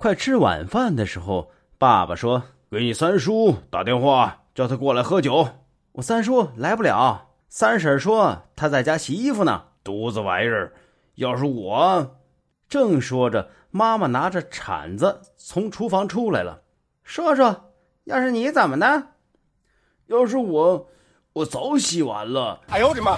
快吃晚饭的时候，爸爸说给你三叔打电话，叫他过来喝酒。我三叔来不了，三婶说他在家洗衣服呢。犊子玩意儿！要是我正说着，妈妈拿着铲子从厨房出来了。说说，要是你怎么的？要是我，我早洗完了。哎呦我的妈！